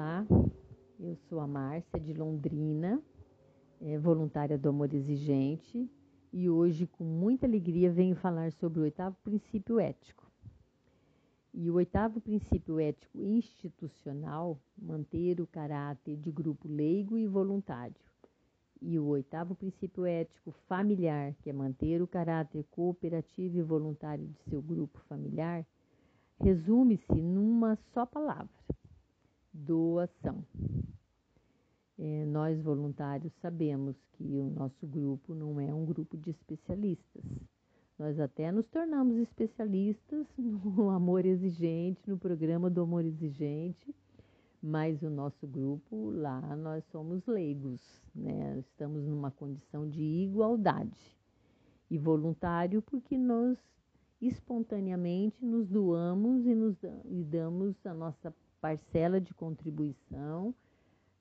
Olá, eu sou a Márcia de Londrina, é, voluntária do Amor Exigente, e hoje, com muita alegria, venho falar sobre o oitavo princípio ético. E o oitavo princípio ético institucional, manter o caráter de grupo leigo e voluntário. E o oitavo princípio ético familiar, que é manter o caráter cooperativo e voluntário de seu grupo familiar, resume-se numa só palavra: doação. É, nós voluntários sabemos que o nosso grupo não é um grupo de especialistas. Nós até nos tornamos especialistas no amor exigente, no programa do amor exigente, mas o nosso grupo lá nós somos leigos, né? Estamos numa condição de igualdade e voluntário porque nós espontaneamente nos doamos e nos e damos a nossa parcela de contribuição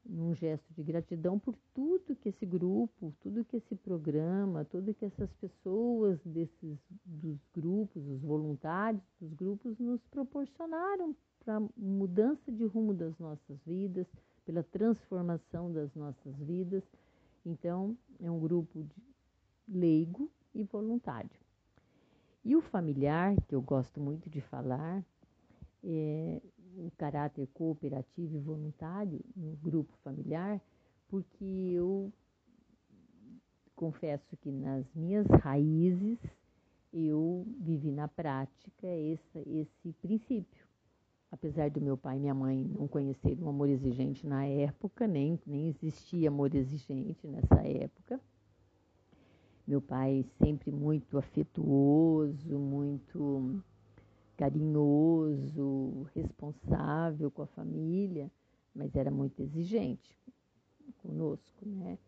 num gesto de gratidão por tudo que esse grupo, tudo que esse programa, tudo que essas pessoas desses dos grupos, os voluntários dos grupos nos proporcionaram para mudança de rumo das nossas vidas, pela transformação das nossas vidas. Então, é um grupo de leigo e voluntário. E o familiar, que eu gosto muito de falar, é, o caráter cooperativo e voluntário no grupo familiar, porque eu confesso que nas minhas raízes eu vivi na prática esse, esse princípio. Apesar do meu pai e minha mãe não conhecerem o amor exigente na época, nem, nem existia amor exigente nessa época. Meu pai sempre muito afetuoso, muito carinhoso, responsável com a família, mas era muito exigente conosco, né?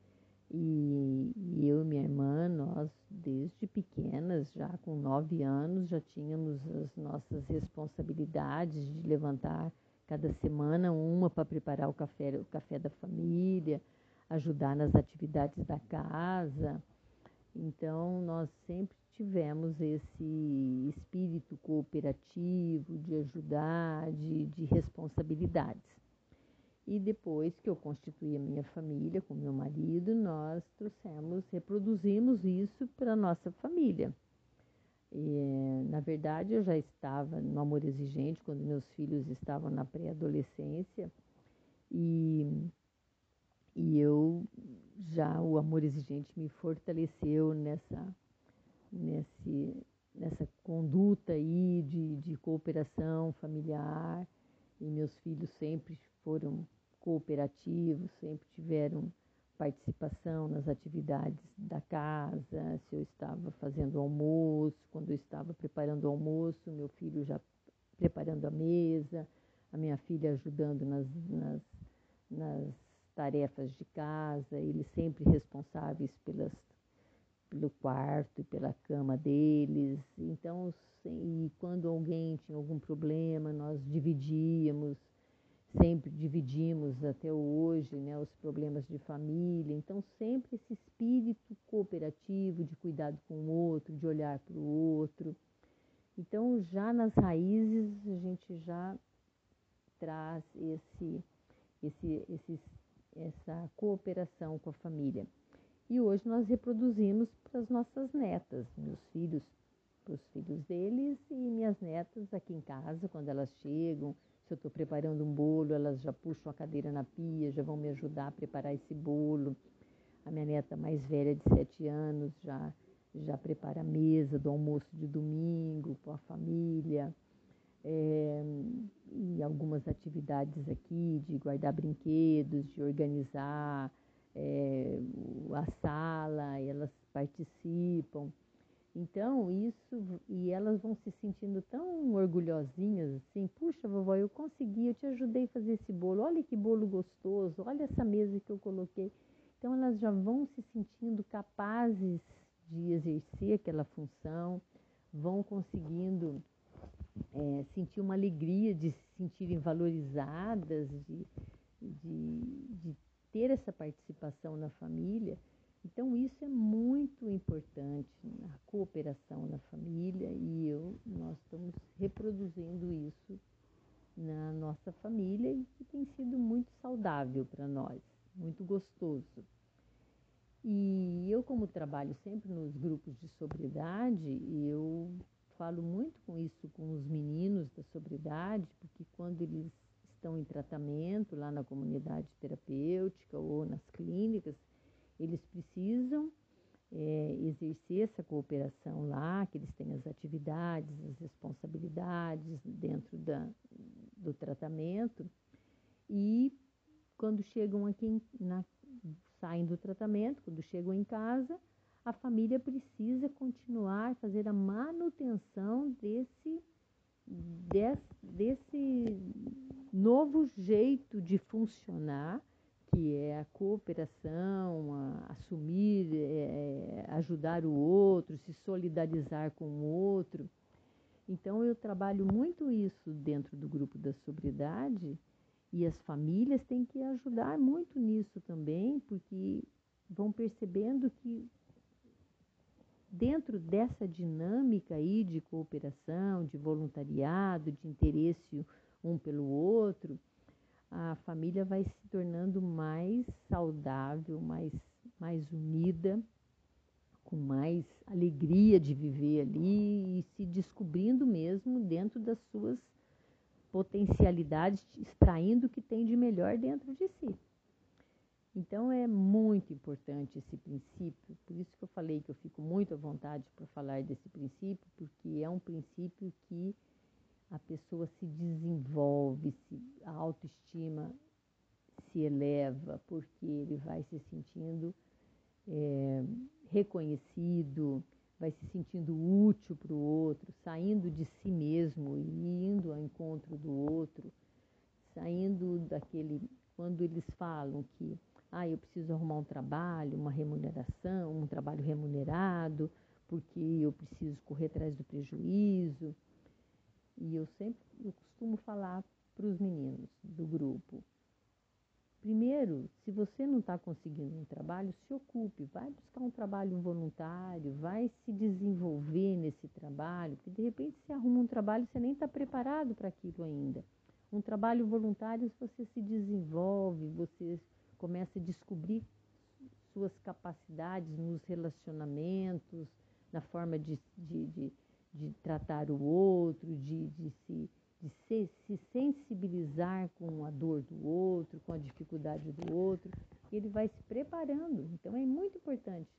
E, eu e minha irmã, nós desde pequenas, já com nove anos, já tínhamos as nossas responsabilidades de levantar cada semana uma para preparar o café, o café da família, ajudar nas atividades da casa. Então, nós sempre tivemos esse espírito cooperativo, de ajudar, de, de responsabilidades. E depois que eu constituí a minha família com meu marido, nós trouxemos, reproduzimos isso para a nossa família. E, na verdade, eu já estava no amor exigente quando meus filhos estavam na pré-adolescência e, e eu já, o amor exigente me fortaleceu nessa nesse, nessa conduta aí de, de cooperação familiar. E meus filhos sempre foram cooperativos, sempre tiveram participação nas atividades da casa, se eu estava fazendo almoço, quando eu estava preparando o almoço, meu filho já preparando a mesa, a minha filha ajudando nas, nas, nas tarefas de casa, eles sempre responsáveis pelas pelo quarto e pela cama deles. Então, e quando alguém tinha algum problema, nós dividíamos, sempre dividimos até hoje, né, os problemas de família. Então, sempre esse espírito cooperativo de cuidado com o outro, de olhar para o outro. Então, já nas raízes, a gente já traz esse, esse, esse, essa cooperação com a família. E hoje nós reproduzimos para as nossas netas, meus filhos, para os filhos deles e minhas netas aqui em casa, quando elas chegam. Se eu estou preparando um bolo, elas já puxam a cadeira na pia, já vão me ajudar a preparar esse bolo. A minha neta mais velha, de sete anos, já, já prepara a mesa do almoço de domingo com a família. É, e algumas atividades aqui de guardar brinquedos, de organizar é, a sala, elas participam. Então, isso, e elas vão se sentindo tão orgulhosinhas, assim, puxa, vovó, eu consegui, eu te ajudei a fazer esse bolo, olha que bolo gostoso, olha essa mesa que eu coloquei. Então, elas já vão se sentindo capazes de exercer aquela função, vão conseguindo é, sentir uma alegria de se sentirem valorizadas, de, de, de ter essa participação na família. Então, isso é muito importante, a cooperação na família, e eu, nós estamos reproduzindo isso na nossa família e tem sido muito saudável para nós, muito gostoso. E eu, como trabalho sempre nos grupos de sobriedade, eu falo muito com isso com os meninos da sobriedade, porque quando eles estão em tratamento lá na comunidade terapêutica ou nas clínicas, eles precisam é, exercer essa cooperação lá, que eles têm as atividades, as responsabilidades dentro da, do tratamento. E quando chegam aqui, na, saem do tratamento, quando chegam em casa, a família precisa continuar fazer a manutenção desse, desse, desse novo jeito de funcionar que é a cooperação, a assumir, é, é, ajudar o outro, se solidarizar com o outro. Então, eu trabalho muito isso dentro do grupo da sobriedade e as famílias têm que ajudar muito nisso também, porque vão percebendo que dentro dessa dinâmica aí de cooperação, de voluntariado, de interesse um pelo outro, a família vai se tornando mais saudável, mais, mais unida, com mais alegria de viver ali e se descobrindo mesmo dentro das suas potencialidades, extraindo o que tem de melhor dentro de si. Então é muito importante esse princípio, por isso que eu falei que eu fico muito à vontade para falar desse princípio, porque é um princípio que a pessoa se desenvolve, se, a autoestima se eleva, porque ele vai se sentindo é, reconhecido, vai se sentindo útil para o outro, saindo de si mesmo e indo ao encontro do outro, saindo daquele. Quando eles falam que ah, eu preciso arrumar um trabalho, uma remuneração, um trabalho remunerado, porque eu preciso correr atrás do prejuízo. E eu sempre eu costumo falar para os meninos do grupo. Primeiro, se você não está conseguindo um trabalho, se ocupe, vai buscar um trabalho voluntário, vai se desenvolver nesse trabalho, porque de repente você arruma um trabalho e você nem está preparado para aquilo ainda. Um trabalho voluntário, você se desenvolve, você começa a descobrir suas capacidades nos relacionamentos, na forma de, de, de de tratar o outro, de, de, se, de se, se sensibilizar com a dor do outro, com a dificuldade do outro, ele vai se preparando. Então é muito importante,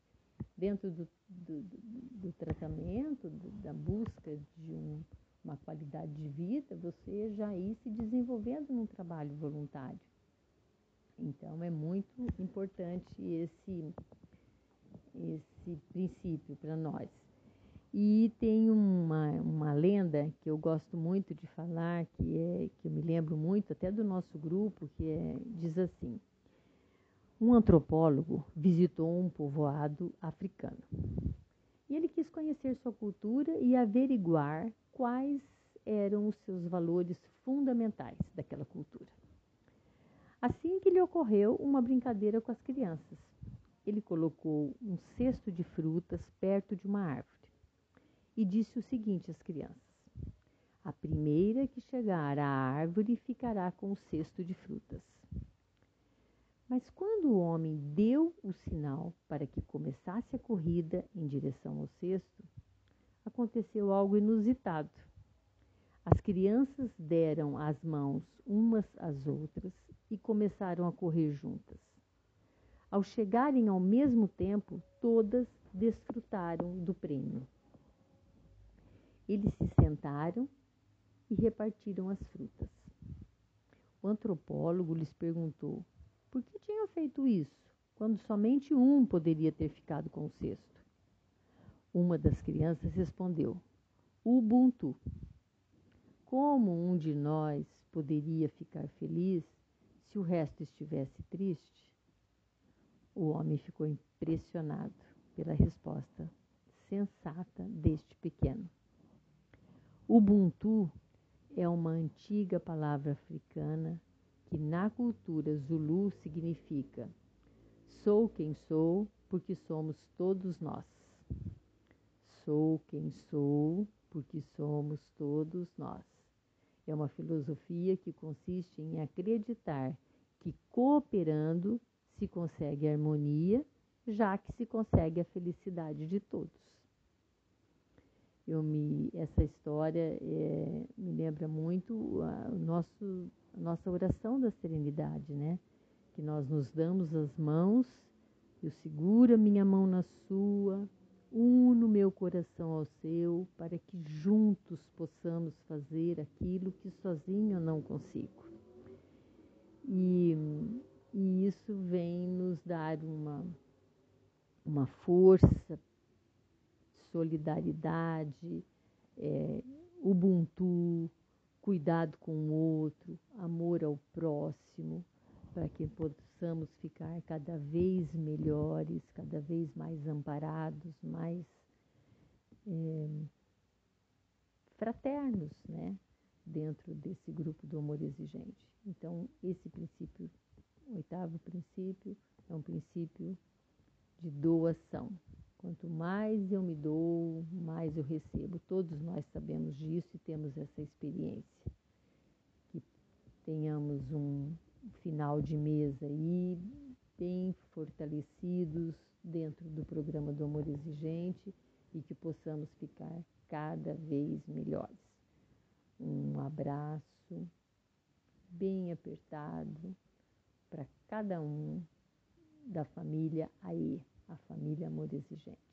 dentro do, do, do tratamento, do, da busca de um, uma qualidade de vida, você já ir se desenvolvendo num trabalho voluntário. Então é muito importante esse, esse princípio para nós. E tem uma, uma lenda que eu gosto muito de falar, que, é, que eu me lembro muito até do nosso grupo, que é, diz assim: Um antropólogo visitou um povoado africano. E ele quis conhecer sua cultura e averiguar quais eram os seus valores fundamentais daquela cultura. Assim que lhe ocorreu uma brincadeira com as crianças. Ele colocou um cesto de frutas perto de uma árvore e disse o seguinte às crianças: A primeira que chegar à árvore ficará com o cesto de frutas. Mas quando o homem deu o sinal para que começasse a corrida em direção ao cesto, aconteceu algo inusitado. As crianças deram as mãos umas às outras e começaram a correr juntas. Ao chegarem ao mesmo tempo, todas desfrutaram do prêmio. Eles se sentaram e repartiram as frutas. O antropólogo lhes perguntou por que tinham feito isso, quando somente um poderia ter ficado com o cesto. Uma das crianças respondeu: Ubuntu. Como um de nós poderia ficar feliz se o resto estivesse triste? O homem ficou impressionado pela resposta sensata deste pequeno. Ubuntu é uma antiga palavra africana que na cultura zulu significa sou quem sou porque somos todos nós. Sou quem sou porque somos todos nós. É uma filosofia que consiste em acreditar que cooperando se consegue harmonia já que se consegue a felicidade de todos. Eu me, essa história é, me lembra muito a, nosso, a nossa oração da serenidade, né? Que nós nos damos as mãos, eu seguro a minha mão na sua, uno meu coração ao seu, para que juntos possamos fazer aquilo que sozinho eu não consigo. E, e isso vem nos dar uma, uma força, solidariedade, é, ubuntu, cuidado com o outro, amor ao próximo, para que possamos ficar cada vez melhores, cada vez mais amparados, mais é, fraternos, né? Dentro desse grupo do amor exigente. Então, esse princípio, o oitavo princípio, é um princípio de doação. Quanto mais eu me dou, mais eu recebo. Todos nós sabemos disso e temos essa experiência. Que tenhamos um final de mês aí bem fortalecidos dentro do programa do Amor Exigente e que possamos ficar cada vez melhores. Um abraço bem apertado para cada um da família aí a família amor exigente.